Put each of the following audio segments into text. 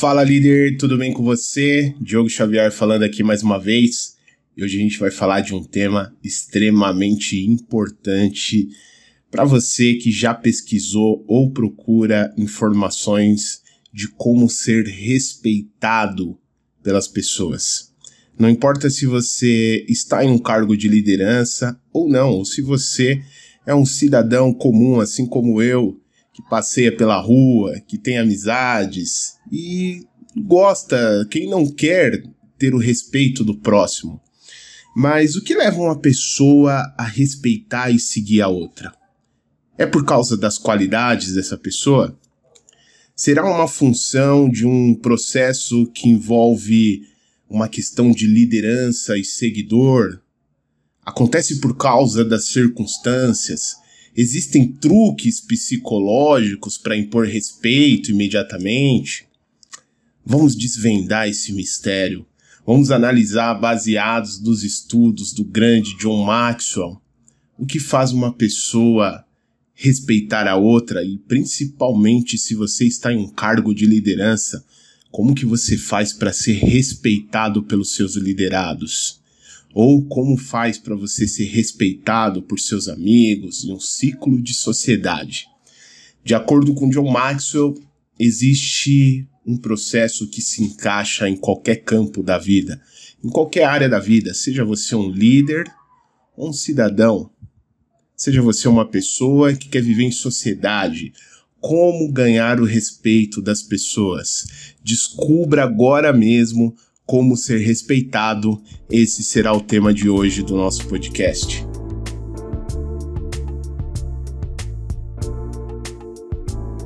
Fala líder, tudo bem com você? Diogo Xavier falando aqui mais uma vez. E hoje a gente vai falar de um tema extremamente importante para você que já pesquisou ou procura informações de como ser respeitado pelas pessoas. Não importa se você está em um cargo de liderança ou não, ou se você é um cidadão comum, assim como eu, que passeia pela rua, que tem amizades e gosta, quem não quer ter o respeito do próximo. Mas o que leva uma pessoa a respeitar e seguir a outra? É por causa das qualidades dessa pessoa? Será uma função de um processo que envolve uma questão de liderança e seguidor? Acontece por causa das circunstâncias? Existem truques psicológicos para impor respeito imediatamente? Vamos desvendar esse mistério. Vamos analisar, baseados nos estudos do grande John Maxwell, o que faz uma pessoa respeitar a outra e principalmente se você está em um cargo de liderança, como que você faz para ser respeitado pelos seus liderados? Ou como faz para você ser respeitado por seus amigos em um ciclo de sociedade? De acordo com John Maxwell, existe um processo que se encaixa em qualquer campo da vida, em qualquer área da vida, seja você um líder ou um cidadão, seja você uma pessoa que quer viver em sociedade, como ganhar o respeito das pessoas. Descubra agora mesmo como ser respeitado. Esse será o tema de hoje do nosso podcast.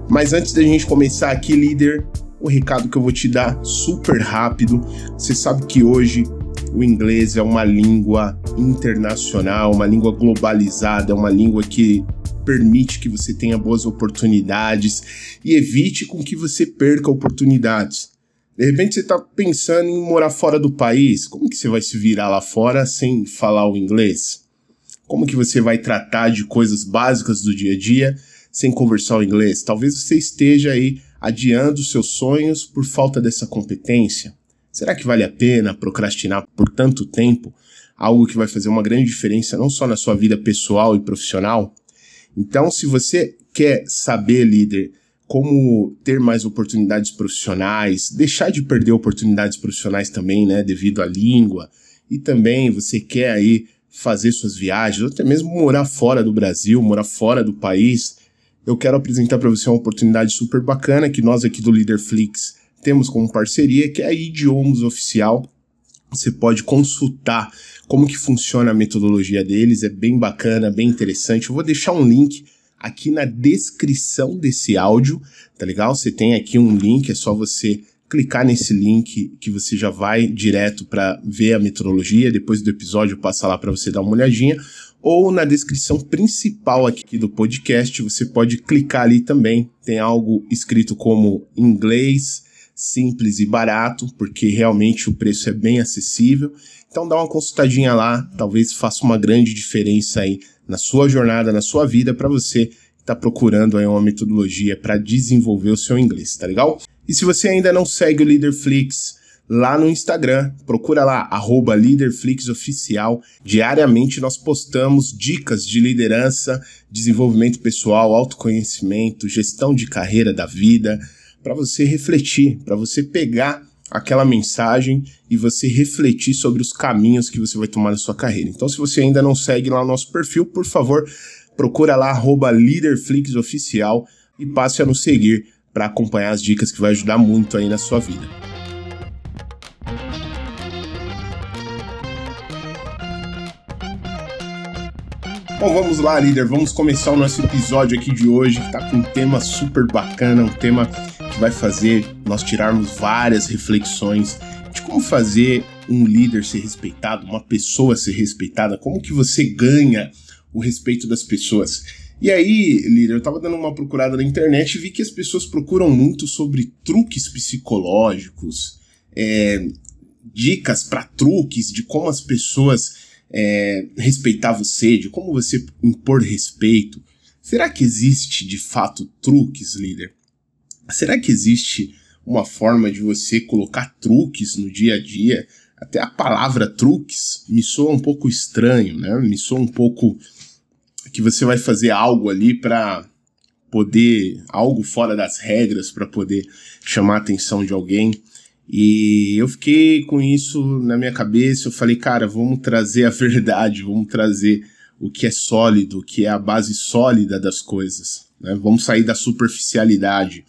Mas antes da gente começar aqui, líder, o recado que eu vou te dar super rápido. Você sabe que hoje o inglês é uma língua internacional, uma língua globalizada, uma língua que permite que você tenha boas oportunidades e evite com que você perca oportunidades. De repente você está pensando em morar fora do país, como que você vai se virar lá fora sem falar o inglês? Como que você vai tratar de coisas básicas do dia a dia sem conversar o inglês? Talvez você esteja aí adiando seus sonhos por falta dessa competência? Será que vale a pena procrastinar por tanto tempo algo que vai fazer uma grande diferença não só na sua vida pessoal e profissional? Então, se você quer saber, líder, como ter mais oportunidades profissionais, deixar de perder oportunidades profissionais também, né, devido à língua, e também você quer aí fazer suas viagens, ou até mesmo morar fora do Brasil, morar fora do país, eu quero apresentar para você uma oportunidade super bacana que nós aqui do Leaderflix temos como parceria, que é a Idiomas Oficial. Você pode consultar como que funciona a metodologia deles, é bem bacana, bem interessante. Eu vou deixar um link aqui na descrição desse áudio, tá legal? Você tem aqui um link, é só você clicar nesse link que você já vai direto para ver a metodologia. Depois do episódio passa lá para você dar uma olhadinha ou na descrição principal aqui do podcast, você pode clicar ali também. Tem algo escrito como inglês, simples e barato, porque realmente o preço é bem acessível. Então dá uma consultadinha lá, talvez faça uma grande diferença aí na sua jornada, na sua vida, para você que está procurando aí uma metodologia para desenvolver o seu inglês, tá legal? E se você ainda não segue o Leaderflix, lá no Instagram. Procura lá, arroba LeaderFlixOficial. Diariamente nós postamos dicas de liderança, desenvolvimento pessoal, autoconhecimento, gestão de carreira da vida, para você refletir, para você pegar aquela mensagem e você refletir sobre os caminhos que você vai tomar na sua carreira. Então, se você ainda não segue lá o nosso perfil, por favor, procura lá, arroba LeaderFlixOficial e passe a nos seguir para acompanhar as dicas que vai ajudar muito aí na sua vida. Bom, vamos lá, líder. Vamos começar o nosso episódio aqui de hoje, que tá com um tema super bacana, um tema que vai fazer nós tirarmos várias reflexões de como fazer um líder ser respeitado, uma pessoa ser respeitada, como que você ganha o respeito das pessoas. E aí, líder, eu tava dando uma procurada na internet e vi que as pessoas procuram muito sobre truques psicológicos, é, dicas para truques de como as pessoas é, respeitar você, de como você impor respeito. Será que existe de fato truques, líder? Será que existe uma forma de você colocar truques no dia a dia. Até a palavra truques me soa um pouco estranho, né? Me soa um pouco que você vai fazer algo ali para poder algo fora das regras para poder chamar a atenção de alguém. E eu fiquei com isso na minha cabeça. Eu falei, cara, vamos trazer a verdade, vamos trazer o que é sólido, o que é a base sólida das coisas. Né? Vamos sair da superficialidade.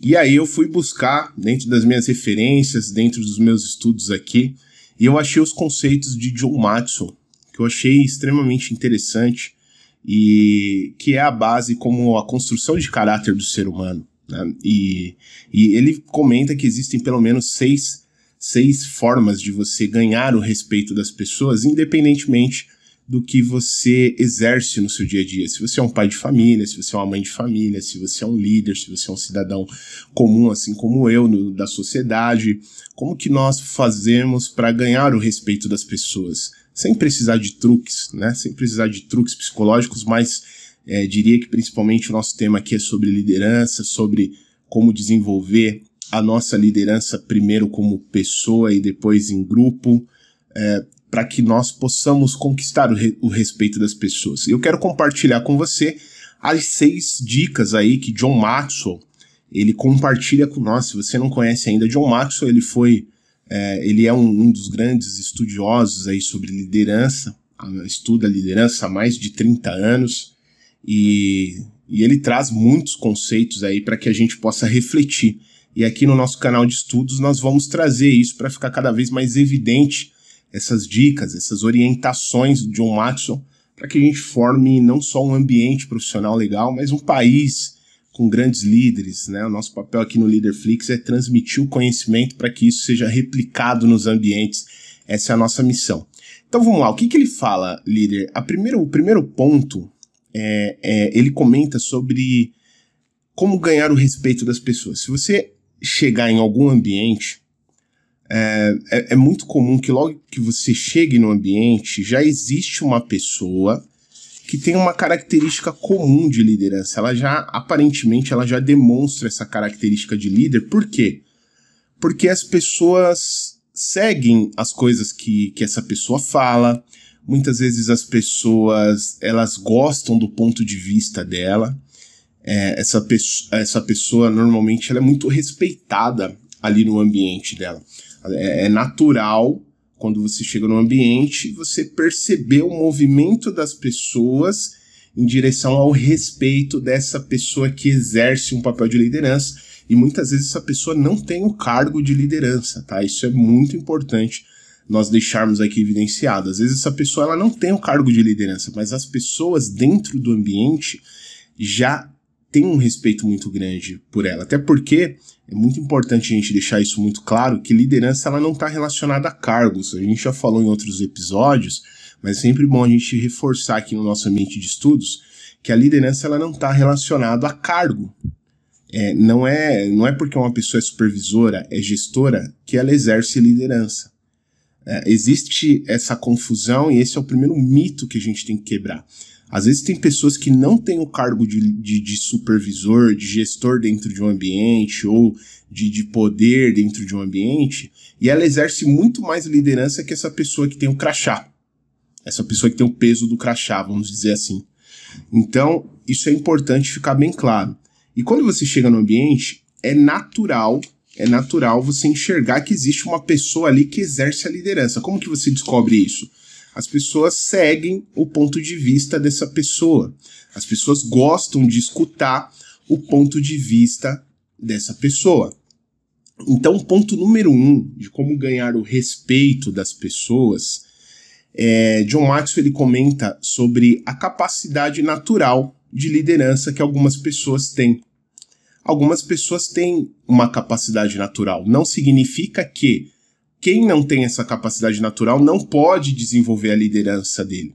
E aí eu fui buscar dentro das minhas referências, dentro dos meus estudos aqui, e eu achei os conceitos de John Maxwell, que eu achei extremamente interessante e que é a base como a construção de caráter do ser humano. Né? E, e ele comenta que existem pelo menos seis, seis formas de você ganhar o respeito das pessoas, independentemente do que você exerce no seu dia a dia. Se você é um pai de família, se você é uma mãe de família, se você é um líder, se você é um cidadão comum, assim como eu, no, da sociedade, como que nós fazemos para ganhar o respeito das pessoas? Sem precisar de truques, né? Sem precisar de truques psicológicos, mas é, diria que principalmente o nosso tema aqui é sobre liderança, sobre como desenvolver a nossa liderança primeiro como pessoa e depois em grupo, é, para que nós possamos conquistar o, re o respeito das pessoas. Eu quero compartilhar com você as seis dicas aí que John Maxwell ele compartilha com nós. Se você não conhece ainda John Maxwell, ele foi é, ele é um, um, dos grandes estudiosos aí sobre liderança, estuda liderança há mais de 30 anos. E, e ele traz muitos conceitos aí para que a gente possa refletir. E aqui no nosso canal de estudos nós vamos trazer isso para ficar cada vez mais evidente essas dicas, essas orientações de John Maxwell, para que a gente forme não só um ambiente profissional legal, mas um país com grandes líderes. Né? O nosso papel aqui no Leaderflix é transmitir o conhecimento para que isso seja replicado nos ambientes. Essa é a nossa missão. Então vamos lá, o que, que ele fala, líder? A o primeiro ponto é, é, ele comenta sobre como ganhar o respeito das pessoas. Se você chegar em algum ambiente, é, é, é, muito comum que logo que você chegue no ambiente já existe uma pessoa que tem uma característica comum de liderança. Ela já, aparentemente, ela já demonstra essa característica de líder. Por quê? Porque as pessoas seguem as coisas que, que essa pessoa fala, Muitas vezes as pessoas elas gostam do ponto de vista dela. É, essa, essa pessoa normalmente ela é muito respeitada ali no ambiente dela. É, é natural quando você chega no ambiente você perceber o movimento das pessoas em direção ao respeito dessa pessoa que exerce um papel de liderança. E muitas vezes essa pessoa não tem o cargo de liderança, tá? Isso é muito importante nós deixarmos aqui evidenciado. Às vezes essa pessoa ela não tem o cargo de liderança, mas as pessoas dentro do ambiente já têm um respeito muito grande por ela. Até porque é muito importante a gente deixar isso muito claro que liderança ela não está relacionada a cargos. A gente já falou em outros episódios, mas é sempre bom a gente reforçar aqui no nosso ambiente de estudos que a liderança ela não está relacionada a cargo. É, não é não é porque uma pessoa é supervisora, é gestora que ela exerce liderança. É, existe essa confusão e esse é o primeiro mito que a gente tem que quebrar. Às vezes tem pessoas que não têm o cargo de, de, de supervisor, de gestor dentro de um ambiente ou de, de poder dentro de um ambiente e ela exerce muito mais liderança que essa pessoa que tem o crachá. Essa pessoa que tem o peso do crachá, vamos dizer assim. Então, isso é importante ficar bem claro. E quando você chega no ambiente, é natural é natural você enxergar que existe uma pessoa ali que exerce a liderança. Como que você descobre isso? As pessoas seguem o ponto de vista dessa pessoa. As pessoas gostam de escutar o ponto de vista dessa pessoa. Então, ponto número um de como ganhar o respeito das pessoas, é, John Maxwell ele comenta sobre a capacidade natural de liderança que algumas pessoas têm algumas pessoas têm uma capacidade natural. Não significa que quem não tem essa capacidade natural não pode desenvolver a liderança dele.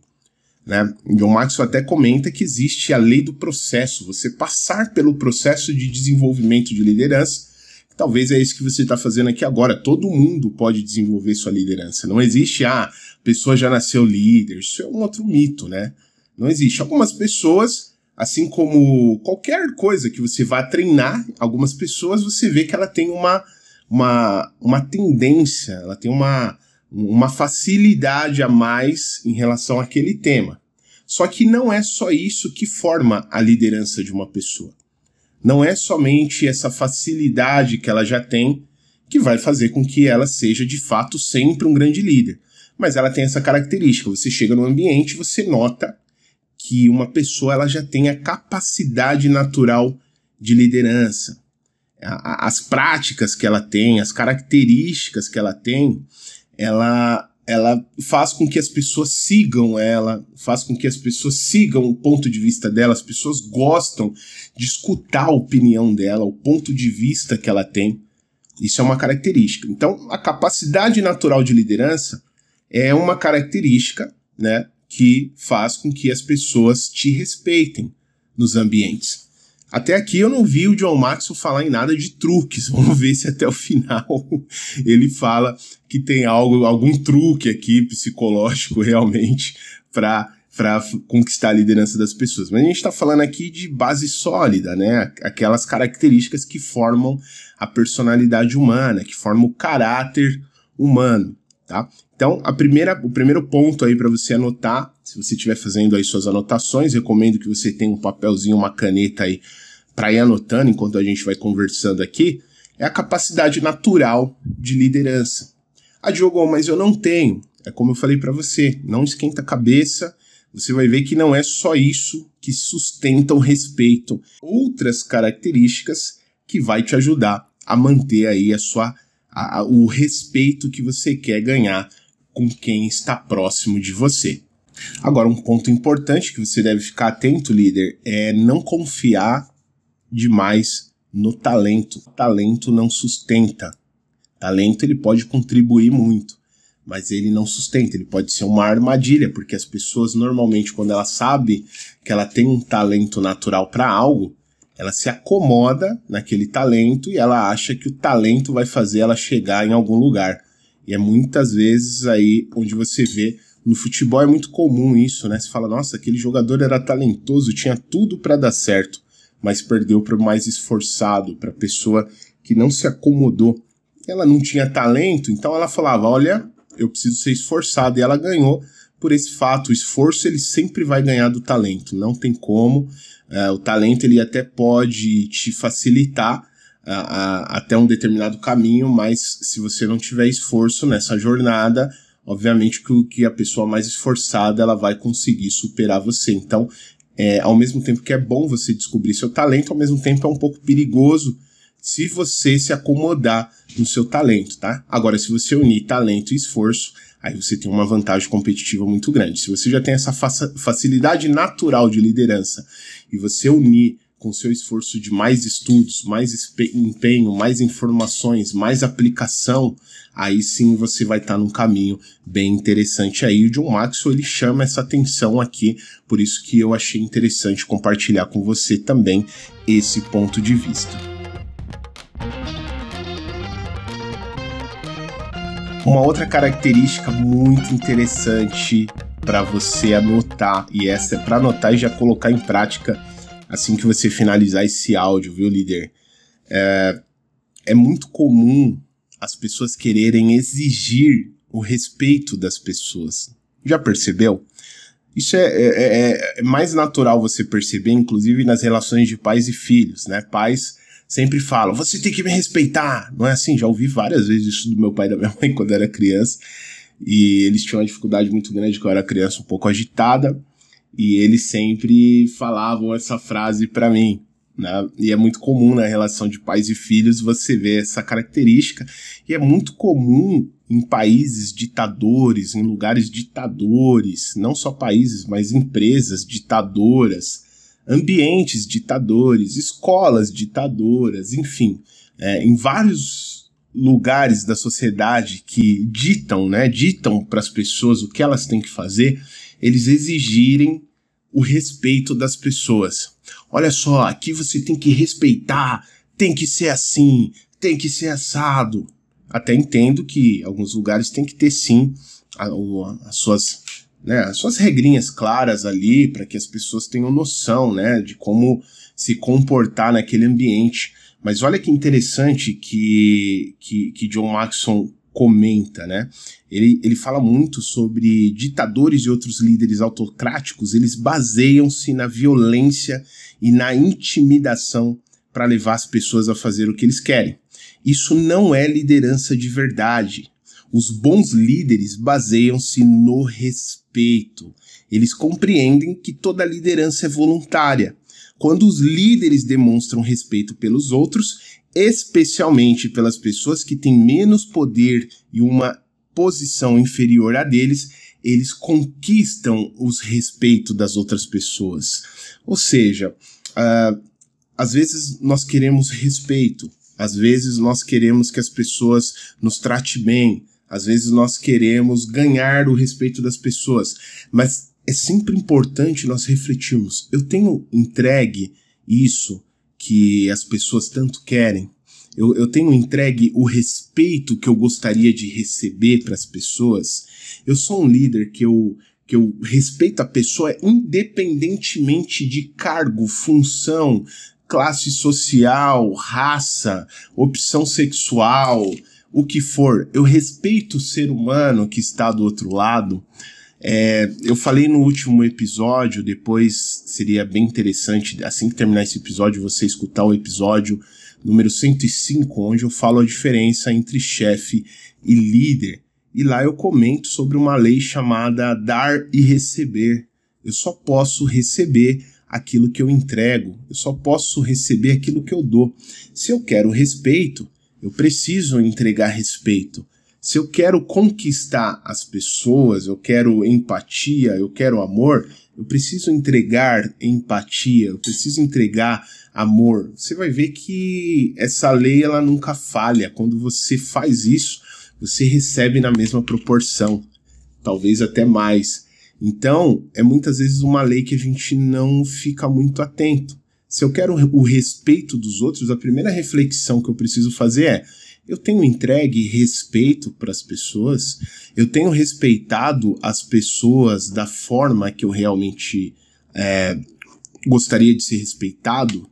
Né? John Maxwell até comenta que existe a lei do processo, você passar pelo processo de desenvolvimento de liderança. Talvez é isso que você está fazendo aqui agora. Todo mundo pode desenvolver sua liderança. Não existe, ah, a pessoa já nasceu líder. Isso é um outro mito, né? Não existe. Algumas pessoas Assim como qualquer coisa que você vá treinar, algumas pessoas você vê que ela tem uma, uma, uma tendência, ela tem uma, uma facilidade a mais em relação àquele tema. Só que não é só isso que forma a liderança de uma pessoa. Não é somente essa facilidade que ela já tem que vai fazer com que ela seja de fato sempre um grande líder. Mas ela tem essa característica. Você chega no ambiente, você nota que uma pessoa ela já tem a capacidade natural de liderança. As práticas que ela tem, as características que ela tem, ela, ela faz com que as pessoas sigam ela, faz com que as pessoas sigam o ponto de vista dela, as pessoas gostam de escutar a opinião dela, o ponto de vista que ela tem. Isso é uma característica. Então, a capacidade natural de liderança é uma característica, né, que faz com que as pessoas te respeitem nos ambientes. Até aqui eu não vi o John Maxwell falar em nada de truques. Vamos ver se até o final ele fala que tem algo, algum truque aqui psicológico realmente para para conquistar a liderança das pessoas. Mas a gente está falando aqui de base sólida, né? Aquelas características que formam a personalidade humana, que formam o caráter humano, tá? Então, a primeira, o primeiro ponto aí para você anotar, se você estiver fazendo aí suas anotações, recomendo que você tenha um papelzinho, uma caneta aí para ir anotando enquanto a gente vai conversando aqui, é a capacidade natural de liderança. Ah, Diogo, mas eu não tenho. É como eu falei para você, não esquenta a cabeça. Você vai ver que não é só isso que sustenta o respeito, outras características que vai te ajudar a manter aí a sua a, a, o respeito que você quer ganhar com quem está próximo de você. Agora, um ponto importante que você deve ficar atento, líder, é não confiar demais no talento. O talento não sustenta. Talento ele pode contribuir muito, mas ele não sustenta. Ele pode ser uma armadilha, porque as pessoas normalmente, quando ela sabe que ela tem um talento natural para algo, ela se acomoda naquele talento e ela acha que o talento vai fazer ela chegar em algum lugar. E é muitas vezes aí onde você vê no futebol é muito comum isso, né? Você fala, nossa, aquele jogador era talentoso, tinha tudo para dar certo, mas perdeu para o mais esforçado, para a pessoa que não se acomodou. Ela não tinha talento, então ela falava, olha, eu preciso ser esforçado e ela ganhou por esse fato. O esforço ele sempre vai ganhar do talento, não tem como. Uh, o talento ele até pode te facilitar a, a, até um determinado caminho, mas se você não tiver esforço nessa jornada, obviamente que, que a pessoa mais esforçada ela vai conseguir superar você. Então, é, ao mesmo tempo que é bom você descobrir seu talento, ao mesmo tempo é um pouco perigoso se você se acomodar no seu talento, tá? Agora, se você unir talento e esforço, aí você tem uma vantagem competitiva muito grande. Se você já tem essa facilidade natural de liderança e você unir com seu esforço de mais estudos, mais empenho, mais informações, mais aplicação, aí sim você vai estar tá num caminho bem interessante aí. O John Maxwell ele chama essa atenção aqui, por isso que eu achei interessante compartilhar com você também esse ponto de vista. Uma outra característica muito interessante para você anotar, e essa é para anotar e já colocar em prática assim que você finalizar esse áudio, viu, líder? É, é muito comum as pessoas quererem exigir o respeito das pessoas. Já percebeu? Isso é, é, é, é, mais natural você perceber, inclusive nas relações de pais e filhos, né? Pais sempre falam, você tem que me respeitar. Não é assim? Já ouvi várias vezes isso do meu pai e da minha mãe quando era criança. E eles tinham uma dificuldade muito grande quando eu era criança, um pouco agitada e eles sempre falavam essa frase para mim. Né? E é muito comum na relação de pais e filhos você ver essa característica, e é muito comum em países ditadores, em lugares ditadores, não só países, mas empresas ditadoras, ambientes ditadores, escolas ditadoras, enfim, é, em vários lugares da sociedade que ditam, né, ditam para as pessoas o que elas têm que fazer, eles exigirem o respeito das pessoas. Olha só, aqui você tem que respeitar, tem que ser assim, tem que ser assado. Até entendo que alguns lugares tem que ter sim as suas né, as suas regrinhas claras ali para que as pessoas tenham noção, né, de como se comportar naquele ambiente. Mas olha que interessante que, que, que John Maxon comenta, né? Ele, ele fala muito sobre ditadores e outros líderes autocráticos, eles baseiam-se na violência e na intimidação para levar as pessoas a fazer o que eles querem. Isso não é liderança de verdade. Os bons líderes baseiam-se no respeito. Eles compreendem que toda liderança é voluntária. Quando os líderes demonstram respeito pelos outros, especialmente pelas pessoas que têm menos poder e uma posição inferior a deles, eles conquistam os respeitos das outras pessoas. Ou seja, uh, às vezes nós queremos respeito, às vezes nós queremos que as pessoas nos tratem bem, às vezes nós queremos ganhar o respeito das pessoas, mas é sempre importante nós refletirmos. Eu tenho entregue isso que as pessoas tanto querem? Eu, eu tenho entregue o respeito que eu gostaria de receber para as pessoas? Eu sou um líder que eu, que eu respeito a pessoa independentemente de cargo, função, classe social, raça, opção sexual, o que for, eu respeito o ser humano que está do outro lado. É, eu falei no último episódio, depois seria bem interessante, assim que terminar esse episódio, você escutar o episódio número 105, onde eu falo a diferença entre chefe e líder. E lá eu comento sobre uma lei chamada dar e receber. Eu só posso receber aquilo que eu entrego, eu só posso receber aquilo que eu dou. Se eu quero respeito, eu preciso entregar respeito. Se eu quero conquistar as pessoas, eu quero empatia, eu quero amor, eu preciso entregar empatia, eu preciso entregar amor. Você vai ver que essa lei ela nunca falha. Quando você faz isso, você recebe na mesma proporção, talvez até mais. Então, é muitas vezes uma lei que a gente não fica muito atento. Se eu quero o respeito dos outros, a primeira reflexão que eu preciso fazer é: eu tenho entregue respeito para as pessoas? Eu tenho respeitado as pessoas da forma que eu realmente é, gostaria de ser respeitado?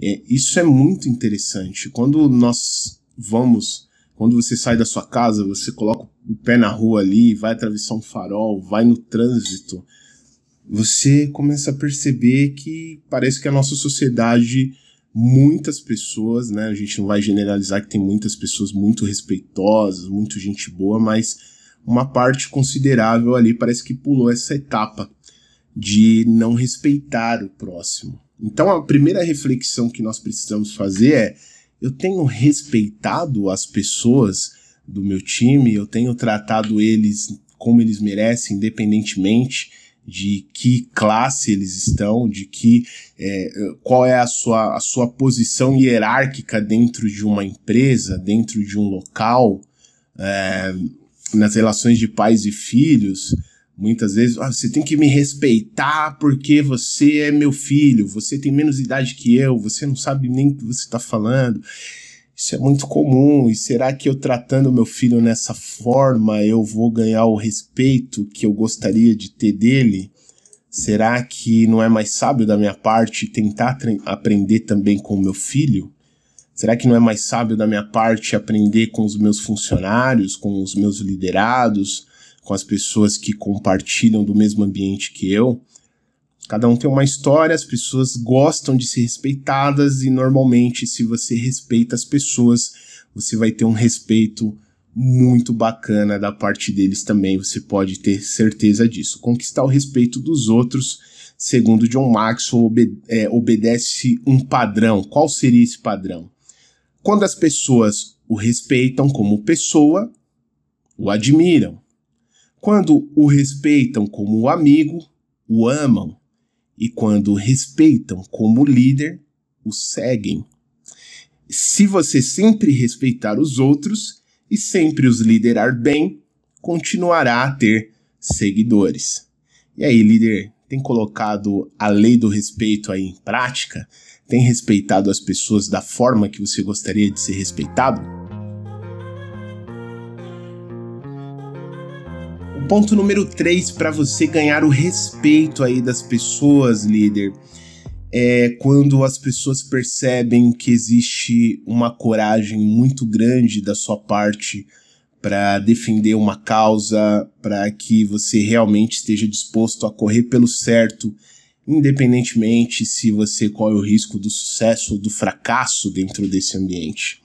É, isso é muito interessante. Quando nós vamos, quando você sai da sua casa, você coloca o pé na rua ali, vai atravessar um farol, vai no trânsito você começa a perceber que parece que a nossa sociedade, muitas pessoas, né? A gente não vai generalizar que tem muitas pessoas muito respeitosas, muito gente boa, mas uma parte considerável ali parece que pulou essa etapa de não respeitar o próximo. Então a primeira reflexão que nós precisamos fazer é: eu tenho respeitado as pessoas do meu time, eu tenho tratado eles como eles merecem, independentemente de que classe eles estão, de que é, qual é a sua, a sua posição hierárquica dentro de uma empresa, dentro de um local, é, nas relações de pais e filhos. Muitas vezes, ah, você tem que me respeitar porque você é meu filho, você tem menos idade que eu, você não sabe nem o que você está falando. Isso é muito comum. E será que eu tratando meu filho nessa forma eu vou ganhar o respeito que eu gostaria de ter dele? Será que não é mais sábio da minha parte tentar aprender também com o meu filho? Será que não é mais sábio da minha parte aprender com os meus funcionários, com os meus liderados, com as pessoas que compartilham do mesmo ambiente que eu? Cada um tem uma história, as pessoas gostam de ser respeitadas e normalmente, se você respeita as pessoas, você vai ter um respeito muito bacana da parte deles também, você pode ter certeza disso. Conquistar o respeito dos outros, segundo John Maxwell, obede é, obedece um padrão. Qual seria esse padrão? Quando as pessoas o respeitam como pessoa, o admiram. Quando o respeitam como amigo, o amam e quando respeitam como líder, o seguem. Se você sempre respeitar os outros e sempre os liderar bem, continuará a ter seguidores. E aí, líder, tem colocado a lei do respeito aí em prática? Tem respeitado as pessoas da forma que você gostaria de ser respeitado? Ponto número 3 para você ganhar o respeito aí das pessoas, líder, é quando as pessoas percebem que existe uma coragem muito grande da sua parte para defender uma causa, para que você realmente esteja disposto a correr pelo certo, independentemente se você corre o risco do sucesso ou do fracasso dentro desse ambiente.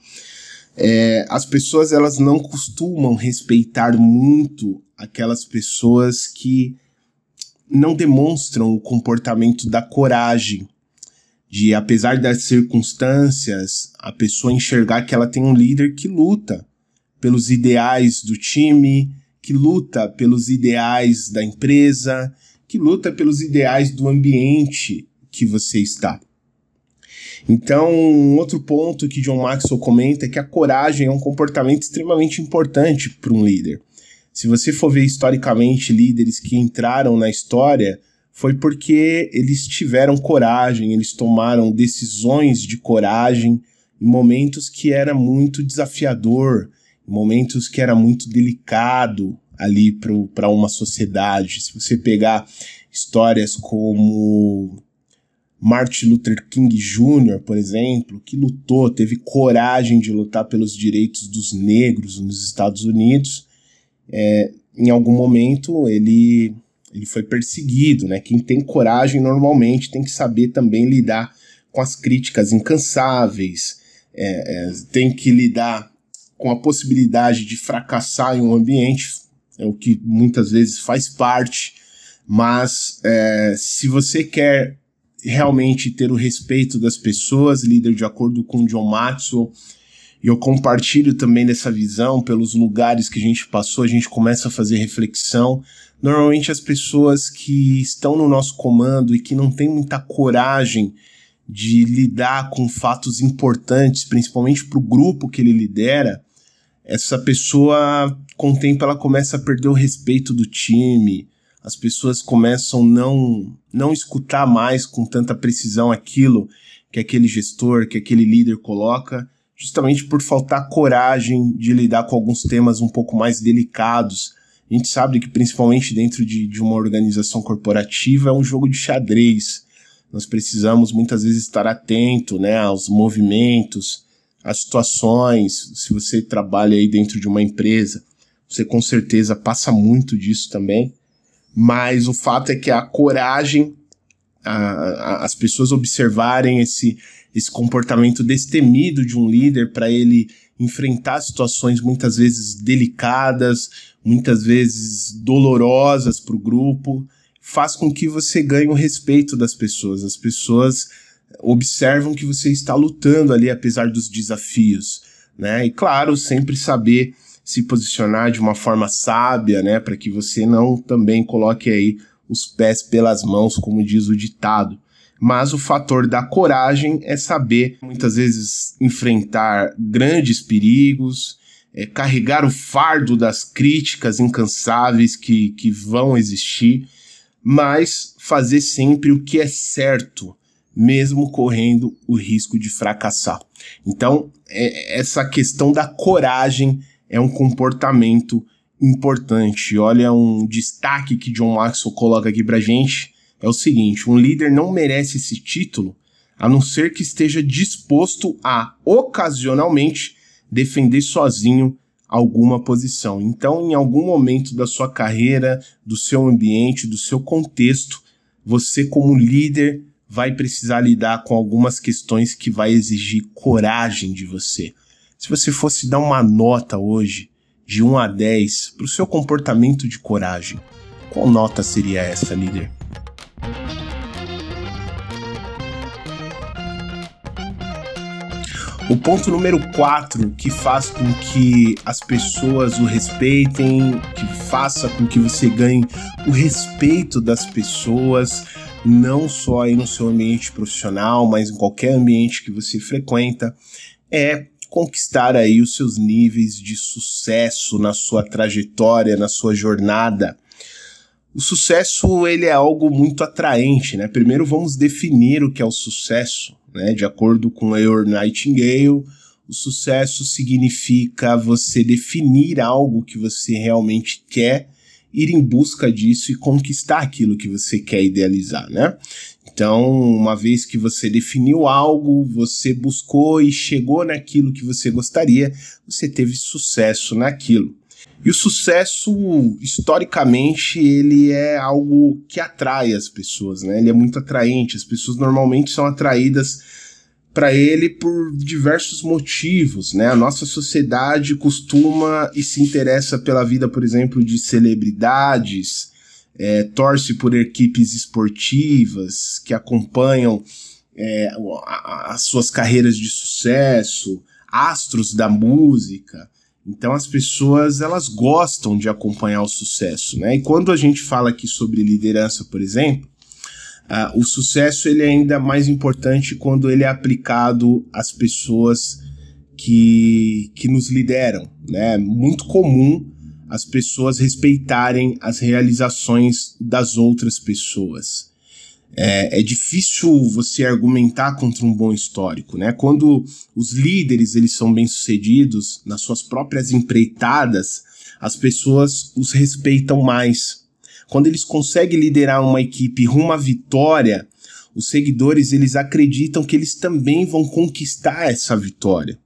É, as pessoas elas não costumam respeitar muito aquelas pessoas que não demonstram o comportamento da coragem, de apesar das circunstâncias, a pessoa enxergar que ela tem um líder que luta pelos ideais do time, que luta pelos ideais da empresa, que luta pelos ideais do ambiente que você está. Então, um outro ponto que John Maxwell comenta é que a coragem é um comportamento extremamente importante para um líder. Se você for ver historicamente líderes que entraram na história, foi porque eles tiveram coragem, eles tomaram decisões de coragem em momentos que era muito desafiador, em momentos que era muito delicado ali para uma sociedade. Se você pegar histórias como Martin Luther King Jr., por exemplo, que lutou, teve coragem de lutar pelos direitos dos negros nos Estados Unidos, é, em algum momento ele, ele foi perseguido. Né? Quem tem coragem normalmente tem que saber também lidar com as críticas incansáveis, é, é, tem que lidar com a possibilidade de fracassar em um ambiente, é o que muitas vezes faz parte, mas é, se você quer realmente ter o respeito das pessoas, líder de acordo com John Maxwell. E eu compartilho também dessa visão pelos lugares que a gente passou, a gente começa a fazer reflexão. Normalmente as pessoas que estão no nosso comando e que não têm muita coragem de lidar com fatos importantes, principalmente para o grupo que ele lidera, essa pessoa, com o tempo, ela começa a perder o respeito do time, as pessoas começam não não escutar mais com tanta precisão aquilo que aquele gestor, que aquele líder coloca, justamente por faltar coragem de lidar com alguns temas um pouco mais delicados. A gente sabe que principalmente dentro de, de uma organização corporativa é um jogo de xadrez. Nós precisamos muitas vezes estar atento né, aos movimentos, às situações. Se você trabalha aí dentro de uma empresa, você com certeza passa muito disso também mas o fato é que a coragem, a, a, as pessoas observarem esse, esse comportamento destemido de um líder para ele enfrentar situações muitas vezes delicadas, muitas vezes dolorosas para o grupo, faz com que você ganhe o respeito das pessoas. As pessoas observam que você está lutando ali apesar dos desafios, né? E claro, sempre saber se posicionar de uma forma sábia, né, para que você não também coloque aí os pés pelas mãos, como diz o ditado. Mas o fator da coragem é saber, muitas vezes, enfrentar grandes perigos, é, carregar o fardo das críticas incansáveis que, que vão existir, mas fazer sempre o que é certo, mesmo correndo o risco de fracassar. Então, é, essa questão da coragem é um comportamento importante. Olha um destaque que John Maxwell coloca aqui pra gente. É o seguinte: um líder não merece esse título a não ser que esteja disposto a, ocasionalmente, defender sozinho alguma posição. Então, em algum momento da sua carreira, do seu ambiente, do seu contexto, você, como líder, vai precisar lidar com algumas questões que vai exigir coragem de você. Se você fosse dar uma nota hoje, de 1 a 10, para o seu comportamento de coragem, qual nota seria essa, líder? O ponto número 4 que faz com que as pessoas o respeitem, que faça com que você ganhe o respeito das pessoas, não só aí no seu ambiente profissional, mas em qualquer ambiente que você frequenta, é conquistar aí os seus níveis de sucesso na sua trajetória, na sua jornada. O sucesso ele é algo muito atraente, né? Primeiro vamos definir o que é o sucesso, né? De acordo com Earl Nightingale, o sucesso significa você definir algo que você realmente quer ir em busca disso e conquistar aquilo que você quer idealizar, né? Então, uma vez que você definiu algo, você buscou e chegou naquilo que você gostaria, você teve sucesso naquilo. E o sucesso, historicamente, ele é algo que atrai as pessoas, né? Ele é muito atraente. As pessoas normalmente são atraídas para ele por diversos motivos, né? A nossa sociedade costuma e se interessa pela vida, por exemplo, de celebridades, é, torce por equipes esportivas que acompanham é, as suas carreiras de sucesso, astros da música. Então as pessoas elas gostam de acompanhar o sucesso, né? E quando a gente fala aqui sobre liderança, por exemplo, uh, o sucesso ele é ainda mais importante quando ele é aplicado às pessoas que, que nos lideram, né? Muito comum as pessoas respeitarem as realizações das outras pessoas. É, é, difícil você argumentar contra um bom histórico, né? Quando os líderes eles são bem sucedidos nas suas próprias empreitadas, as pessoas os respeitam mais. Quando eles conseguem liderar uma equipe rumo à vitória, os seguidores eles acreditam que eles também vão conquistar essa vitória.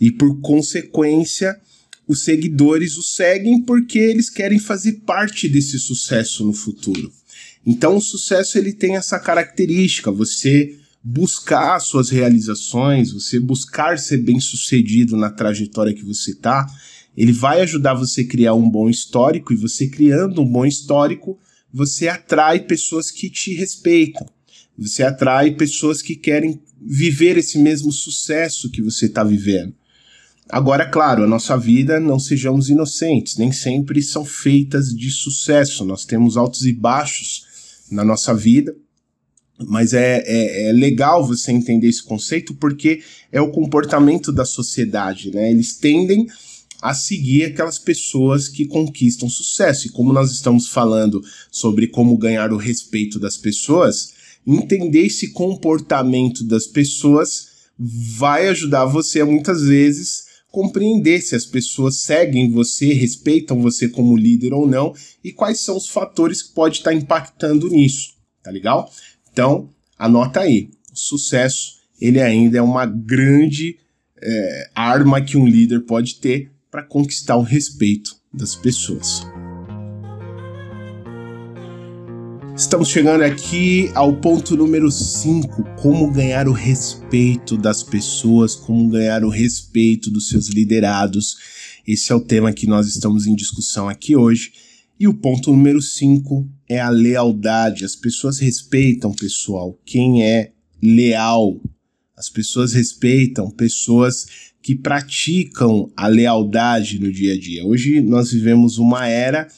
E por consequência, os seguidores o seguem porque eles querem fazer parte desse sucesso no futuro. Então o sucesso ele tem essa característica, você buscar suas realizações, você buscar ser bem-sucedido na trajetória que você tá, ele vai ajudar você a criar um bom histórico e você criando um bom histórico, você atrai pessoas que te respeitam. Você atrai pessoas que querem viver esse mesmo sucesso que você está vivendo. Agora, claro, a nossa vida, não sejamos inocentes, nem sempre são feitas de sucesso. Nós temos altos e baixos na nossa vida. Mas é, é, é, legal você entender esse conceito porque é o comportamento da sociedade, né? Eles tendem a seguir aquelas pessoas que conquistam sucesso. E como nós estamos falando sobre como ganhar o respeito das pessoas, entender esse comportamento das pessoas vai ajudar você muitas vezes compreender se as pessoas seguem você, respeitam você como líder ou não e quais são os fatores que pode estar impactando nisso, tá legal? Então, anota aí, o sucesso ele ainda é uma grande é, arma que um líder pode ter para conquistar o respeito das pessoas. Estamos chegando aqui ao ponto número 5: como ganhar o respeito das pessoas, como ganhar o respeito dos seus liderados. Esse é o tema que nós estamos em discussão aqui hoje. E o ponto número 5 é a lealdade. As pessoas respeitam, pessoal, quem é leal. As pessoas respeitam pessoas que praticam a lealdade no dia a dia. Hoje nós vivemos uma era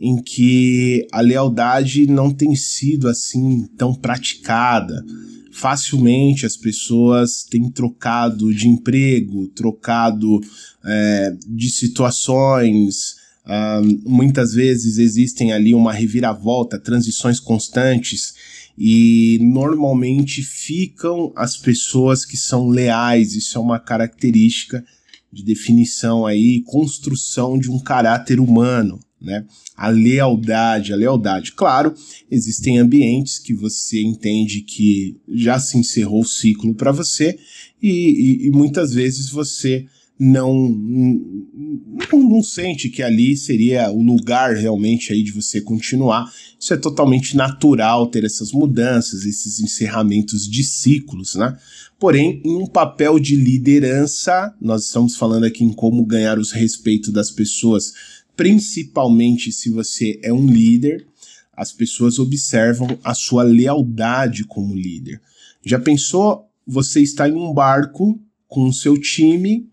em que a lealdade não tem sido assim tão praticada. Facilmente as pessoas têm trocado de emprego, trocado é, de situações. Uh, muitas vezes existem ali uma reviravolta, transições constantes e normalmente ficam as pessoas que são leais. Isso é uma característica de definição aí, construção de um caráter humano né? A lealdade, a lealdade. Claro, existem ambientes que você entende que já se encerrou o ciclo para você e, e, e, muitas vezes você não, não, não sente que ali seria o lugar realmente aí de você continuar. Isso é totalmente natural ter essas mudanças, esses encerramentos de ciclos, né? Porém, em um papel de liderança, nós estamos falando aqui em como ganhar os respeitos das pessoas principalmente se você é um líder, as pessoas observam a sua lealdade como líder. Já pensou você está em um barco com o seu time,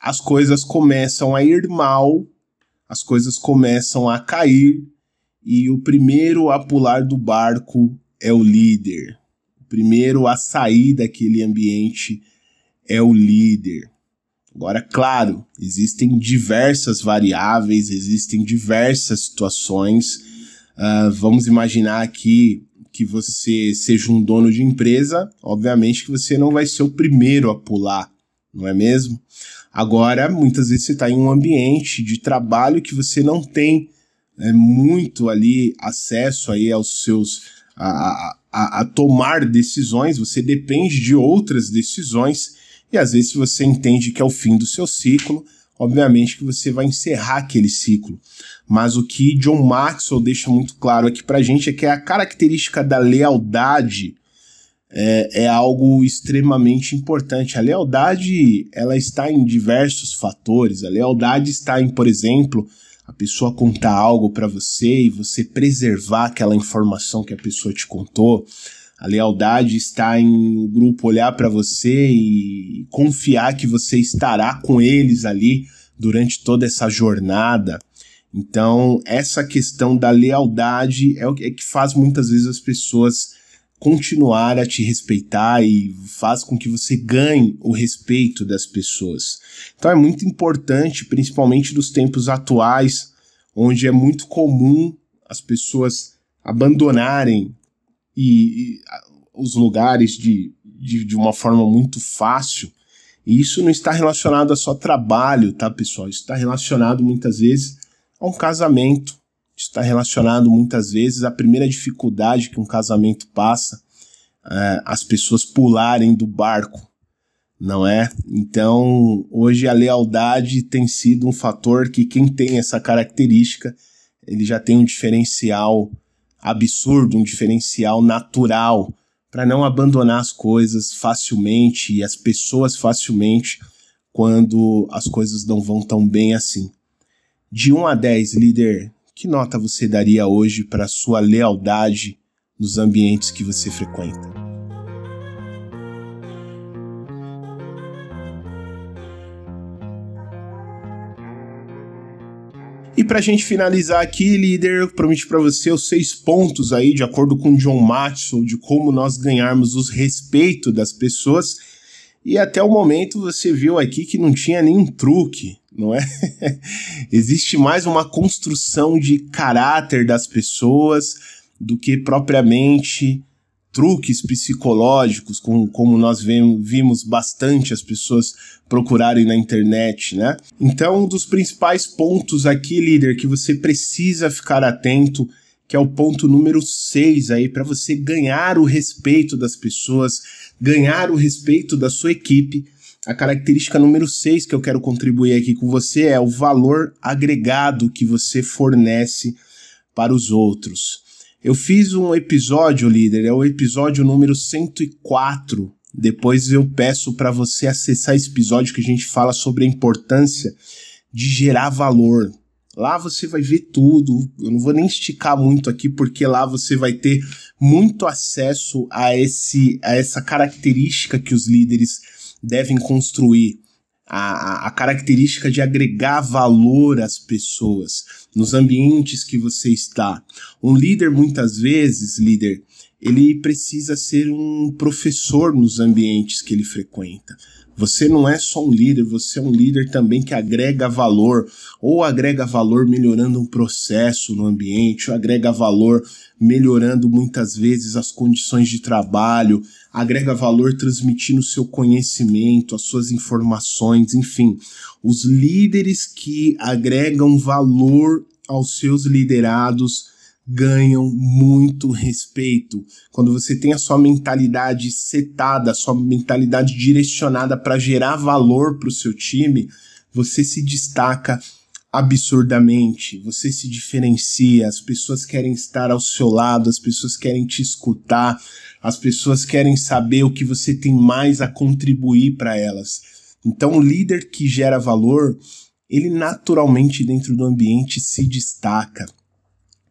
as coisas começam a ir mal, as coisas começam a cair e o primeiro a pular do barco é o líder. O primeiro a sair daquele ambiente é o líder. Agora, claro, existem diversas variáveis, existem diversas situações. Uh, vamos imaginar aqui que você seja um dono de empresa, obviamente que você não vai ser o primeiro a pular, não é mesmo? Agora, muitas vezes você está em um ambiente de trabalho que você não tem né, muito ali acesso aí aos seus a, a, a tomar decisões, você depende de outras decisões e às vezes você entende que é o fim do seu ciclo, obviamente que você vai encerrar aquele ciclo. Mas o que John Maxwell deixa muito claro aqui pra gente é que a característica da lealdade é, é, algo extremamente importante. A lealdade ela está em diversos fatores. A lealdade está em, por exemplo, a pessoa contar algo para você e você preservar aquela informação que a pessoa te contou. A lealdade está em o grupo olhar para você e confiar que você estará com eles ali durante toda essa jornada. Então, essa questão da lealdade é o que, é que faz muitas vezes as pessoas continuar a te respeitar e faz com que você ganhe o respeito das pessoas. Então é muito importante, principalmente nos tempos atuais, onde é muito comum as pessoas abandonarem e, e os lugares de, de, de uma forma muito fácil. E isso não está relacionado a só trabalho, tá, pessoal? Isso está relacionado muitas vezes a um casamento, está relacionado muitas vezes à primeira dificuldade que um casamento passa, é, as pessoas pularem do barco, não é? Então, hoje a lealdade tem sido um fator que quem tem essa característica, ele já tem um diferencial absurdo, um diferencial natural para não abandonar as coisas facilmente e as pessoas facilmente quando as coisas não vão tão bem assim. De 1 a 10, líder, que nota você daria hoje para sua lealdade nos ambientes que você frequenta? E para a gente finalizar aqui, líder, eu prometi para você os seis pontos aí, de acordo com John Maxwell, de como nós ganharmos o respeito das pessoas. E até o momento você viu aqui que não tinha nenhum truque, não é? Existe mais uma construção de caráter das pessoas do que propriamente truques psicológicos, como, como nós vimos bastante as pessoas procurarem na internet, né? Então, um dos principais pontos aqui, líder, que você precisa ficar atento, que é o ponto número 6 aí, para você ganhar o respeito das pessoas, ganhar o respeito da sua equipe, a característica número 6 que eu quero contribuir aqui com você é o valor agregado que você fornece para os outros. Eu fiz um episódio, líder, é o episódio número 104. Depois eu peço para você acessar esse episódio que a gente fala sobre a importância de gerar valor. Lá você vai ver tudo. Eu não vou nem esticar muito aqui porque lá você vai ter muito acesso a esse a essa característica que os líderes devem construir a, a, característica de agregar valor às pessoas nos ambientes que você está. Um líder, muitas vezes, líder, ele precisa ser um professor nos ambientes que ele frequenta. Você não é só um líder, você é um líder também que agrega valor, ou agrega valor melhorando um processo no ambiente, ou agrega valor melhorando muitas vezes as condições de trabalho, agrega valor transmitindo seu conhecimento, as suas informações, enfim. Os líderes que agregam valor aos seus liderados ganham muito respeito. Quando você tem a sua mentalidade setada, a sua mentalidade direcionada para gerar valor para o seu time, você se destaca absurdamente, você se diferencia, as pessoas querem estar ao seu lado, as pessoas querem te escutar, as pessoas querem saber o que você tem mais a contribuir para elas. Então, o líder que gera valor, ele naturalmente dentro do ambiente se destaca.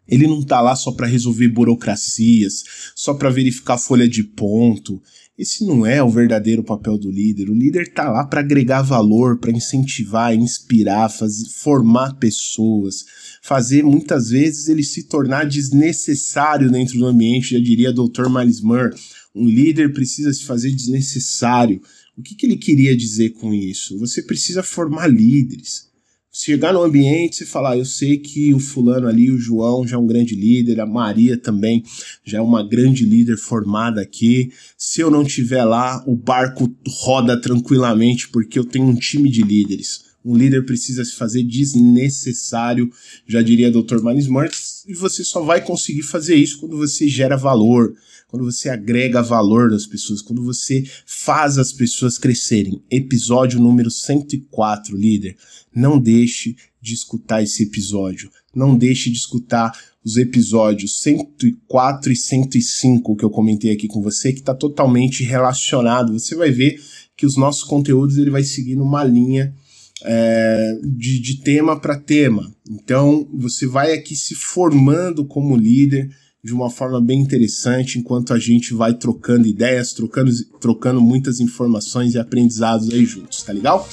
Ele não está lá só para resolver burocracias, só para verificar folha de ponto. Esse não é o verdadeiro papel do líder. O líder está lá para agregar valor, para incentivar, inspirar, fazer, formar pessoas, fazer muitas vezes ele se tornar desnecessário dentro do ambiente, já diria Dr. Miles Moore. Um líder precisa se fazer desnecessário. O que, que ele queria dizer com isso? Você precisa formar líderes chegar no ambiente e falar, eu sei que o fulano ali, o João, já é um grande líder, a Maria também já é uma grande líder formada aqui. Se eu não tiver lá, o barco roda tranquilamente porque eu tenho um time de líderes. Um líder precisa se fazer desnecessário, já diria Dr. Miles Marx, e você só vai conseguir fazer isso quando você gera valor, quando você agrega valor das pessoas, quando você faz as pessoas crescerem. Episódio número 104, líder. Não deixe de escutar esse episódio. Não deixe de escutar os episódios 104 e 105 que eu comentei aqui com você, que está totalmente relacionado. Você vai ver que os nossos conteúdos ele vai seguindo uma linha é, de, de tema para tema. Então você vai aqui se formando como líder de uma forma bem interessante, enquanto a gente vai trocando ideias, trocando, trocando muitas informações e aprendizados aí juntos, tá legal?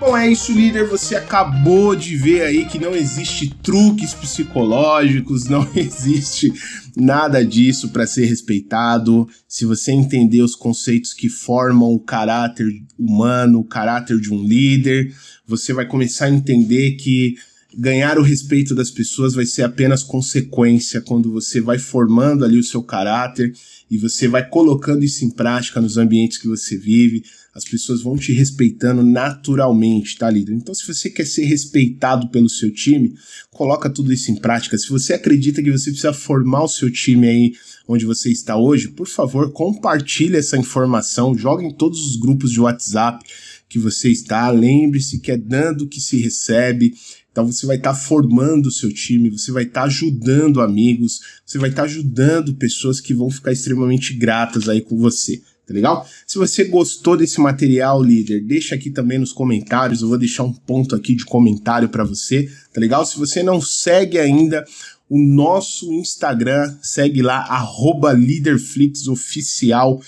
Bom, é isso, líder. Você acabou de ver aí que não existe truques psicológicos, não existe nada disso para ser respeitado. Se você entender os conceitos que formam o caráter humano, o caráter de um líder, você vai começar a entender que ganhar o respeito das pessoas vai ser apenas consequência quando você vai formando ali o seu caráter e você vai colocando isso em prática nos ambientes que você vive, as pessoas vão te respeitando naturalmente, tá, líder? Então, se você quer ser respeitado pelo seu time, coloca tudo isso em prática. Se você acredita que você precisa formar o seu time aí onde você está hoje, por favor, compartilhe essa informação, jogue em todos os grupos de WhatsApp que você está. Lembre-se que é dando que se recebe. Então você vai estar tá formando o seu time, você vai estar tá ajudando amigos, você vai estar tá ajudando pessoas que vão ficar extremamente gratas aí com você, tá legal? Se você gostou desse material, líder, deixa aqui também nos comentários, eu vou deixar um ponto aqui de comentário para você, tá legal? Se você não segue ainda o nosso Instagram, segue lá, arroba LeaderFlixOficial,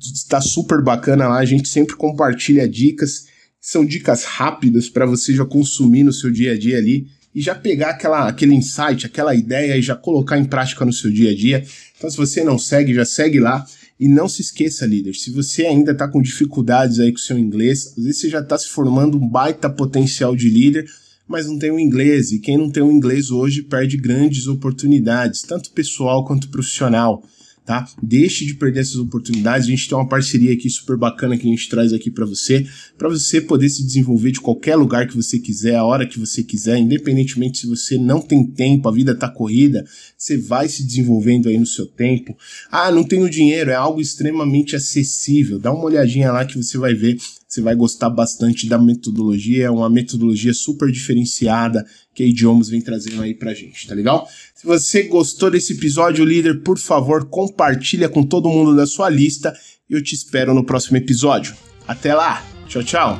está super bacana lá, a gente sempre compartilha dicas são dicas rápidas para você já consumir no seu dia a dia ali e já pegar aquela, aquele insight, aquela ideia e já colocar em prática no seu dia a dia. Então, se você não segue, já segue lá. E não se esqueça, líder, se você ainda está com dificuldades aí com o seu inglês, às vezes você já está se formando um baita potencial de líder, mas não tem o inglês. E quem não tem o inglês hoje perde grandes oportunidades, tanto pessoal quanto profissional tá? Deixe de perder essas oportunidades. A gente tem uma parceria aqui super bacana que a gente traz aqui para você, para você poder se desenvolver de qualquer lugar que você quiser, a hora que você quiser, independentemente se você não tem tempo, a vida tá corrida, você vai se desenvolvendo aí no seu tempo. Ah, não tenho dinheiro, é algo extremamente acessível. Dá uma olhadinha lá que você vai ver você vai gostar bastante da metodologia, é uma metodologia super diferenciada que a Idiomas vem trazendo aí pra gente, tá legal? Se você gostou desse episódio, líder, por favor, compartilha com todo mundo da sua lista e eu te espero no próximo episódio. Até lá, tchau, tchau!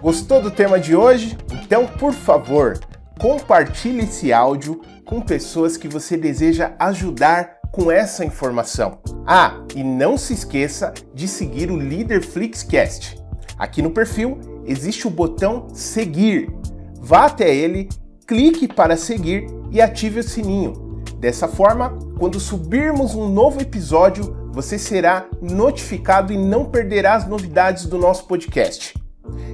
Gostou do tema de hoje? Então, por favor, compartilhe esse áudio com pessoas que você deseja ajudar com essa informação. Ah, e não se esqueça de seguir o Líder Flixcast. Aqui no perfil existe o botão seguir. Vá até ele, clique para seguir e ative o sininho. Dessa forma, quando subirmos um novo episódio, você será notificado e não perderá as novidades do nosso podcast.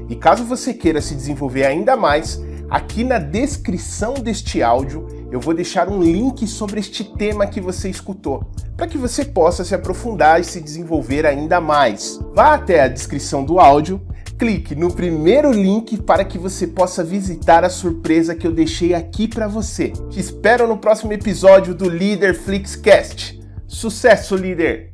E caso você queira se desenvolver ainda mais, aqui na descrição deste áudio eu vou deixar um link sobre este tema que você escutou, para que você possa se aprofundar e se desenvolver ainda mais. Vá até a descrição do áudio, clique no primeiro link para que você possa visitar a surpresa que eu deixei aqui para você. Te espero no próximo episódio do Leader Flixcast. Sucesso, líder!